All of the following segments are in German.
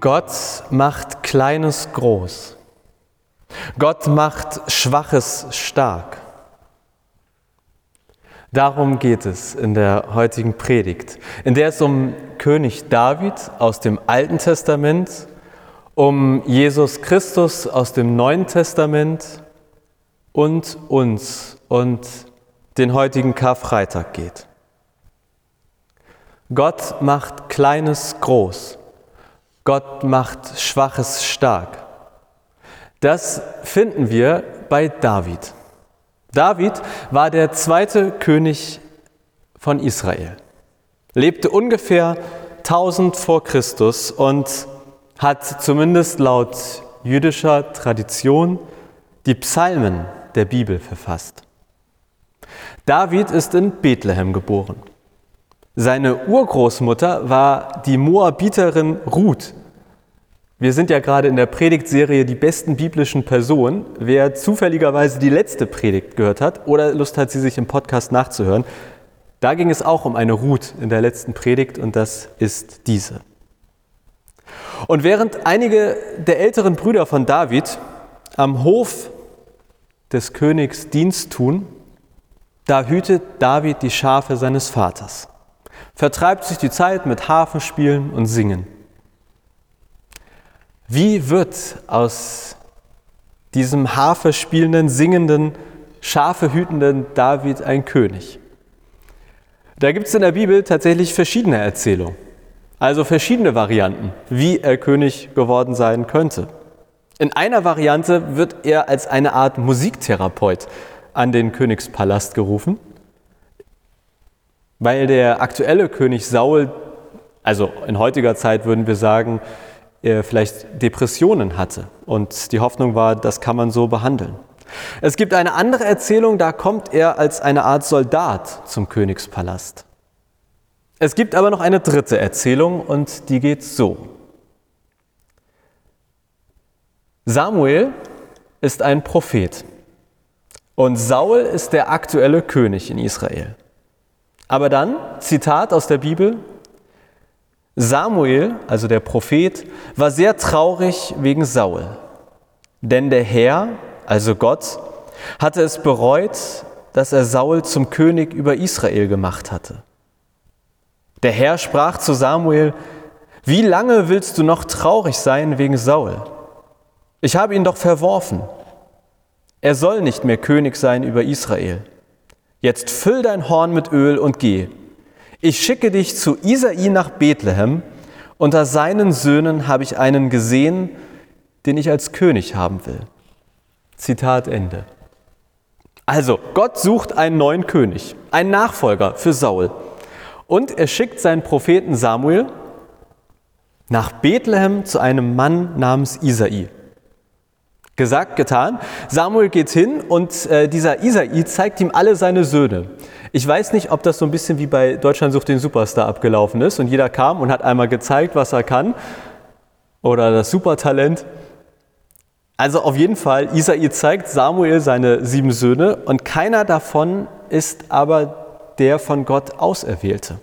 Gott macht Kleines groß. Gott macht Schwaches stark. Darum geht es in der heutigen Predigt, in der es um König David aus dem Alten Testament, um Jesus Christus aus dem Neuen Testament und uns und den heutigen Karfreitag geht. Gott macht Kleines groß. Gott macht Schwaches stark. Das finden wir bei David. David war der zweite König von Israel, lebte ungefähr 1000 vor Christus und hat zumindest laut jüdischer Tradition die Psalmen der Bibel verfasst. David ist in Bethlehem geboren. Seine Urgroßmutter war die Moabiterin Ruth. Wir sind ja gerade in der Predigtserie die besten biblischen Personen. Wer zufälligerweise die letzte Predigt gehört hat oder Lust hat, sie sich im Podcast nachzuhören, da ging es auch um eine Ruth in der letzten Predigt und das ist diese. Und während einige der älteren Brüder von David am Hof des Königs Dienst tun, da hütet David die Schafe seines Vaters vertreibt sich die Zeit mit Hafenspielen und Singen. Wie wird aus diesem Harfe spielenden, singenden, Schafe hütenden David ein König? Da gibt es in der Bibel tatsächlich verschiedene Erzählungen, also verschiedene Varianten, wie er König geworden sein könnte. In einer Variante wird er als eine Art Musiktherapeut an den Königspalast gerufen weil der aktuelle König Saul, also in heutiger Zeit würden wir sagen, vielleicht Depressionen hatte und die Hoffnung war, das kann man so behandeln. Es gibt eine andere Erzählung, da kommt er als eine Art Soldat zum Königspalast. Es gibt aber noch eine dritte Erzählung und die geht so. Samuel ist ein Prophet und Saul ist der aktuelle König in Israel. Aber dann, Zitat aus der Bibel, Samuel, also der Prophet, war sehr traurig wegen Saul. Denn der Herr, also Gott, hatte es bereut, dass er Saul zum König über Israel gemacht hatte. Der Herr sprach zu Samuel, wie lange willst du noch traurig sein wegen Saul? Ich habe ihn doch verworfen. Er soll nicht mehr König sein über Israel. Jetzt füll dein Horn mit Öl und geh. Ich schicke dich zu Isai nach Bethlehem. Unter seinen Söhnen habe ich einen gesehen, den ich als König haben will. Zitat Ende. Also, Gott sucht einen neuen König, einen Nachfolger für Saul. Und er schickt seinen Propheten Samuel nach Bethlehem zu einem Mann namens Isai. Gesagt, getan. Samuel geht hin und äh, dieser Isai zeigt ihm alle seine Söhne. Ich weiß nicht, ob das so ein bisschen wie bei Deutschland sucht den Superstar abgelaufen ist und jeder kam und hat einmal gezeigt, was er kann oder das Supertalent. Also auf jeden Fall, Isai zeigt Samuel seine sieben Söhne und keiner davon ist aber der von Gott Auserwählte.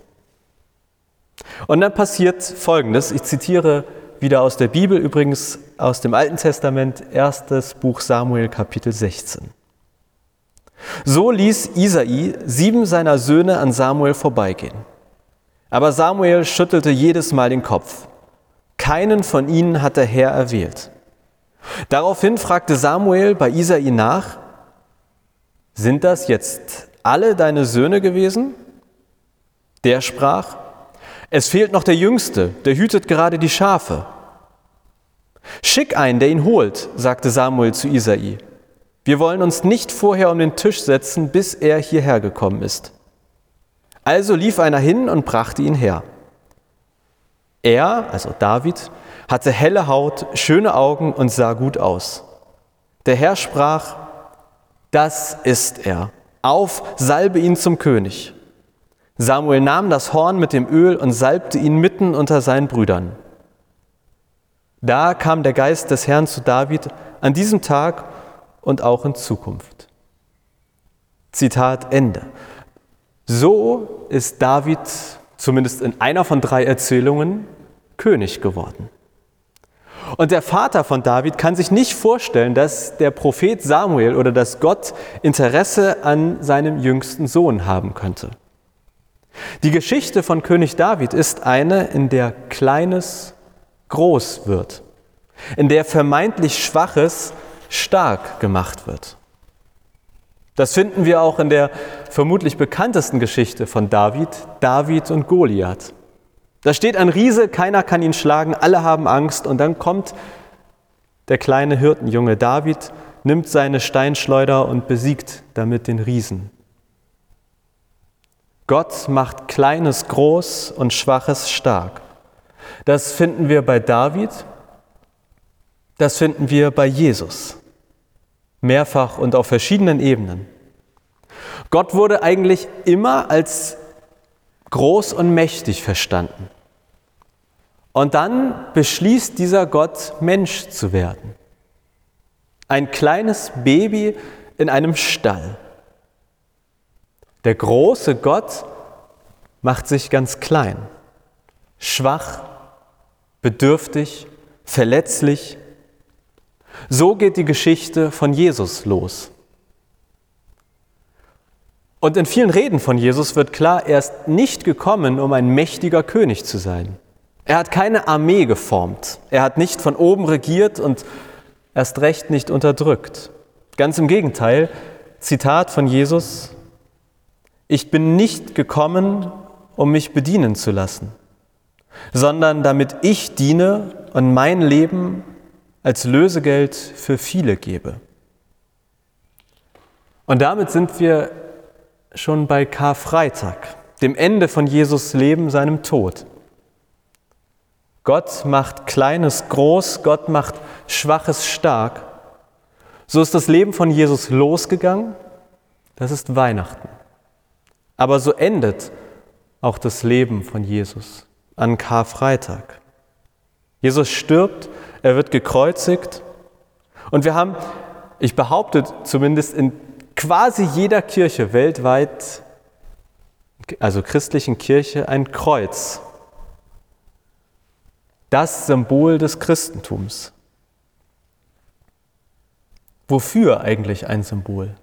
Und dann passiert Folgendes, ich zitiere wieder aus der Bibel, übrigens aus dem Alten Testament, erstes Buch Samuel, Kapitel 16. So ließ Isai sieben seiner Söhne an Samuel vorbeigehen. Aber Samuel schüttelte jedes Mal den Kopf. Keinen von ihnen hat der Herr erwählt. Daraufhin fragte Samuel bei Isai nach, sind das jetzt alle deine Söhne gewesen? Der sprach, es fehlt noch der Jüngste, der hütet gerade die Schafe. Schick einen, der ihn holt, sagte Samuel zu Isai. Wir wollen uns nicht vorher um den Tisch setzen, bis er hierher gekommen ist. Also lief einer hin und brachte ihn her. Er, also David, hatte helle Haut, schöne Augen und sah gut aus. Der Herr sprach, das ist er. Auf, salbe ihn zum König. Samuel nahm das Horn mit dem Öl und salbte ihn mitten unter seinen Brüdern. Da kam der Geist des Herrn zu David an diesem Tag und auch in Zukunft. Zitat Ende. So ist David, zumindest in einer von drei Erzählungen, König geworden. Und der Vater von David kann sich nicht vorstellen, dass der Prophet Samuel oder dass Gott Interesse an seinem jüngsten Sohn haben könnte. Die Geschichte von König David ist eine, in der Kleines groß wird, in der vermeintlich Schwaches stark gemacht wird. Das finden wir auch in der vermutlich bekanntesten Geschichte von David, David und Goliath. Da steht ein Riese, keiner kann ihn schlagen, alle haben Angst und dann kommt der kleine Hirtenjunge David, nimmt seine Steinschleuder und besiegt damit den Riesen. Gott macht Kleines groß und Schwaches stark. Das finden wir bei David, das finden wir bei Jesus. Mehrfach und auf verschiedenen Ebenen. Gott wurde eigentlich immer als groß und mächtig verstanden. Und dann beschließt dieser Gott, Mensch zu werden. Ein kleines Baby in einem Stall. Der große Gott macht sich ganz klein, schwach, bedürftig, verletzlich. So geht die Geschichte von Jesus los. Und in vielen Reden von Jesus wird klar, er ist nicht gekommen, um ein mächtiger König zu sein. Er hat keine Armee geformt. Er hat nicht von oben regiert und erst recht nicht unterdrückt. Ganz im Gegenteil, Zitat von Jesus, ich bin nicht gekommen, um mich bedienen zu lassen, sondern damit ich diene und mein Leben als Lösegeld für viele gebe. Und damit sind wir schon bei Karfreitag, dem Ende von Jesus Leben, seinem Tod. Gott macht Kleines groß, Gott macht Schwaches stark. So ist das Leben von Jesus losgegangen, das ist Weihnachten. Aber so endet auch das Leben von Jesus an Karfreitag. Jesus stirbt, er wird gekreuzigt und wir haben, ich behaupte zumindest in quasi jeder Kirche weltweit, also christlichen Kirche, ein Kreuz das Symbol des Christentums. Wofür eigentlich ein Symbol?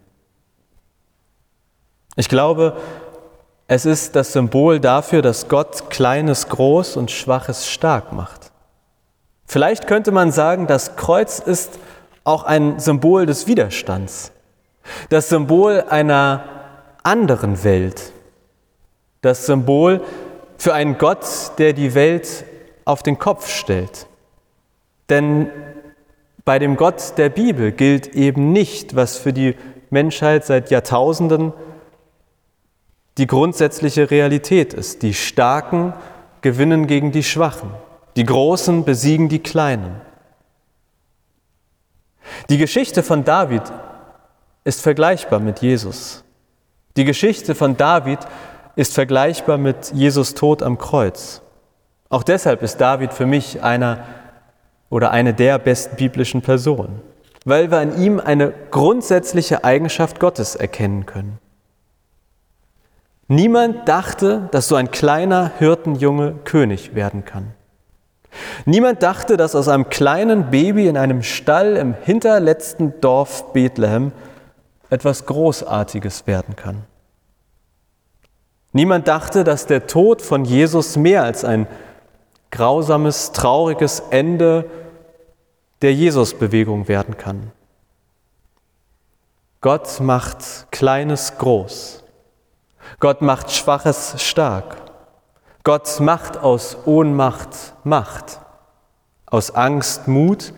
Ich glaube, es ist das Symbol dafür, dass Gott Kleines groß und Schwaches stark macht. Vielleicht könnte man sagen, das Kreuz ist auch ein Symbol des Widerstands, das Symbol einer anderen Welt, das Symbol für einen Gott, der die Welt auf den Kopf stellt. Denn bei dem Gott der Bibel gilt eben nicht, was für die Menschheit seit Jahrtausenden die grundsätzliche Realität ist. Die Starken gewinnen gegen die Schwachen, die Großen besiegen die Kleinen. Die Geschichte von David ist vergleichbar mit Jesus. Die Geschichte von David ist vergleichbar mit Jesus Tod am Kreuz. Auch deshalb ist David für mich einer oder eine der besten biblischen Personen, weil wir an ihm eine grundsätzliche Eigenschaft Gottes erkennen können. Niemand dachte, dass so ein kleiner Hirtenjunge König werden kann. Niemand dachte, dass aus einem kleinen Baby in einem Stall im hinterletzten Dorf Bethlehem etwas Großartiges werden kann. Niemand dachte, dass der Tod von Jesus mehr als ein grausames, trauriges Ende der Jesusbewegung werden kann. Gott macht Kleines groß. Gott macht Schwaches stark. Gott macht aus Ohnmacht Macht. Aus Angst Mut.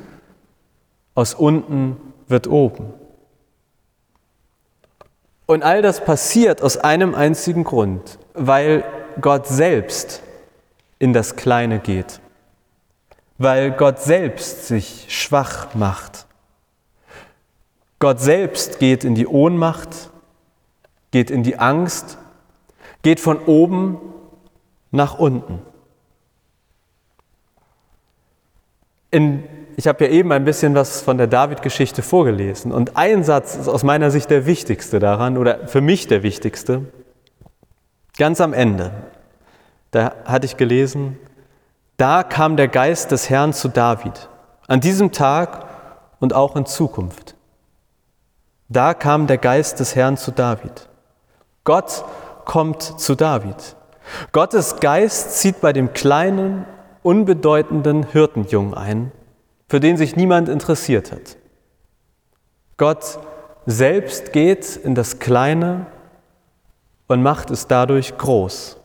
Aus unten wird oben. Und all das passiert aus einem einzigen Grund, weil Gott selbst in das Kleine geht, weil Gott selbst sich schwach macht. Gott selbst geht in die Ohnmacht, geht in die Angst, geht von oben nach unten. In, ich habe ja eben ein bisschen was von der David-Geschichte vorgelesen und ein Satz ist aus meiner Sicht der wichtigste daran oder für mich der wichtigste. Ganz am Ende, da hatte ich gelesen, da kam der Geist des Herrn zu David an diesem Tag und auch in Zukunft. Da kam der Geist des Herrn zu David. Gott kommt zu David. Gottes Geist zieht bei dem kleinen, unbedeutenden Hirtenjungen ein, für den sich niemand interessiert hat. Gott selbst geht in das Kleine und macht es dadurch groß.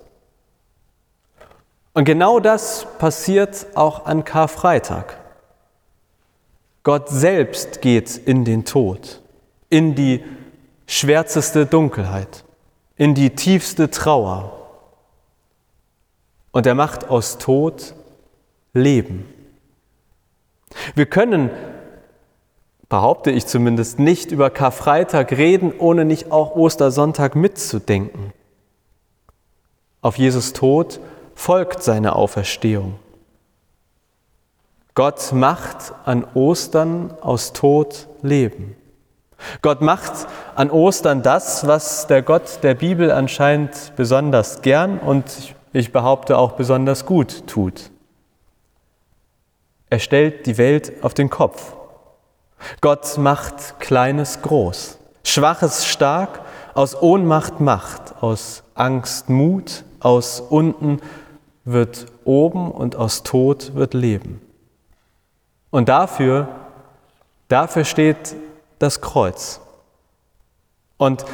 Und genau das passiert auch an Karfreitag. Gott selbst geht in den Tod, in die schwärzeste Dunkelheit, in die tiefste Trauer. Und er macht aus Tod Leben. Wir können, behaupte ich zumindest, nicht über Karfreitag reden, ohne nicht auch Ostersonntag mitzudenken. Auf Jesus Tod folgt seine Auferstehung. Gott macht an Ostern aus Tod Leben. Gott macht an Ostern das, was der Gott der Bibel anscheinend besonders gern und ich behaupte auch besonders gut tut. Er stellt die Welt auf den Kopf. Gott macht Kleines groß, Schwaches stark, aus Ohnmacht Macht, aus Angst Mut, aus unten wird oben und aus Tod wird Leben. Und dafür, dafür steht das Kreuz. Und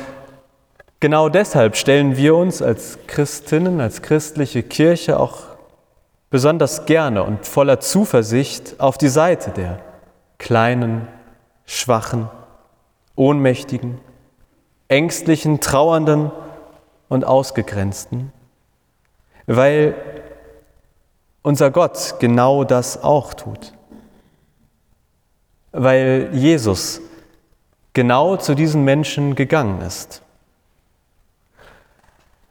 genau deshalb stellen wir uns als Christinnen, als christliche Kirche auch besonders gerne und voller Zuversicht auf die Seite der kleinen, schwachen, ohnmächtigen, ängstlichen, trauernden und ausgegrenzten, weil unser Gott genau das auch tut weil Jesus genau zu diesen Menschen gegangen ist.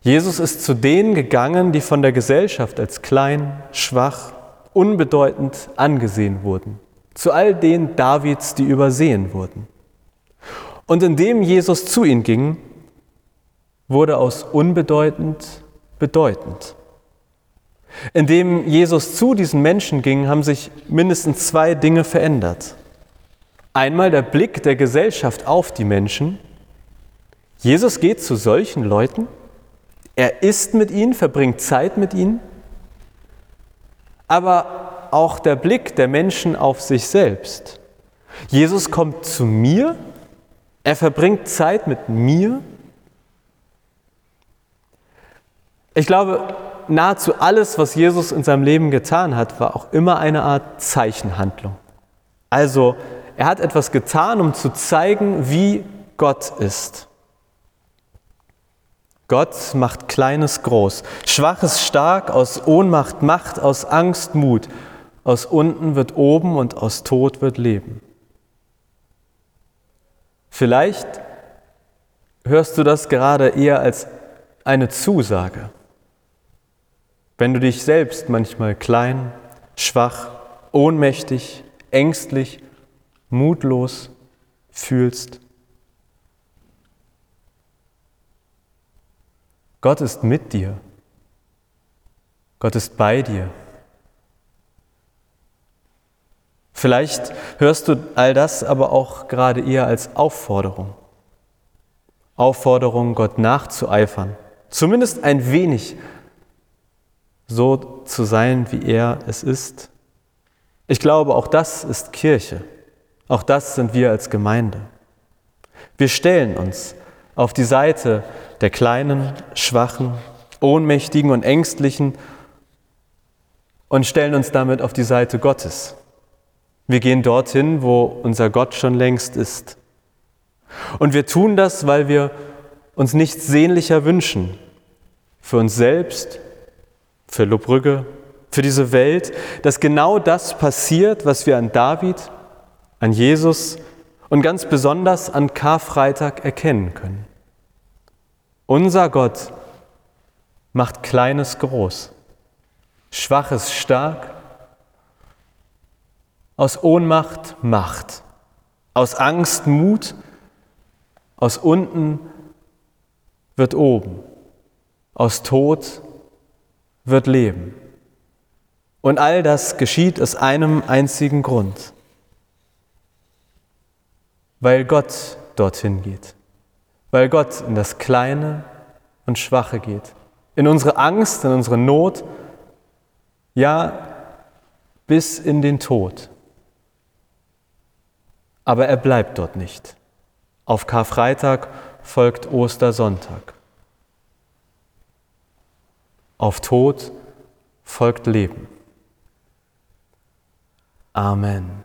Jesus ist zu denen gegangen, die von der Gesellschaft als klein, schwach, unbedeutend angesehen wurden, zu all denen Davids, die übersehen wurden. Und indem Jesus zu ihnen ging, wurde aus unbedeutend bedeutend. Indem Jesus zu diesen Menschen ging, haben sich mindestens zwei Dinge verändert. Einmal der Blick der Gesellschaft auf die Menschen. Jesus geht zu solchen Leuten, er isst mit ihnen, verbringt Zeit mit ihnen, aber auch der Blick der Menschen auf sich selbst. Jesus kommt zu mir, er verbringt Zeit mit mir. Ich glaube, nahezu alles, was Jesus in seinem Leben getan hat, war auch immer eine Art Zeichenhandlung. Also er hat etwas getan, um zu zeigen, wie Gott ist. Gott macht Kleines groß, Schwaches stark, aus Ohnmacht Macht, aus Angst Mut. Aus unten wird oben und aus Tod wird Leben. Vielleicht hörst du das gerade eher als eine Zusage. Wenn du dich selbst manchmal klein, schwach, ohnmächtig, ängstlich mutlos fühlst. Gott ist mit dir. Gott ist bei dir. Vielleicht hörst du all das aber auch gerade eher als Aufforderung. Aufforderung, Gott nachzueifern, zumindest ein wenig so zu sein, wie er es ist. Ich glaube, auch das ist Kirche. Auch das sind wir als Gemeinde. Wir stellen uns auf die Seite der kleinen, schwachen, ohnmächtigen und ängstlichen und stellen uns damit auf die Seite Gottes. Wir gehen dorthin, wo unser Gott schon längst ist. Und wir tun das, weil wir uns nichts sehnlicher wünschen. Für uns selbst, für Lobrügge, für diese Welt, dass genau das passiert, was wir an David an Jesus und ganz besonders an Karfreitag erkennen können. Unser Gott macht Kleines groß, Schwaches stark, aus Ohnmacht Macht, aus Angst Mut, aus unten wird oben, aus Tod wird Leben. Und all das geschieht aus einem einzigen Grund, weil Gott dorthin geht, weil Gott in das Kleine und Schwache geht, in unsere Angst, in unsere Not, ja bis in den Tod. Aber er bleibt dort nicht. Auf Karfreitag folgt Ostersonntag. Auf Tod folgt Leben. Amen.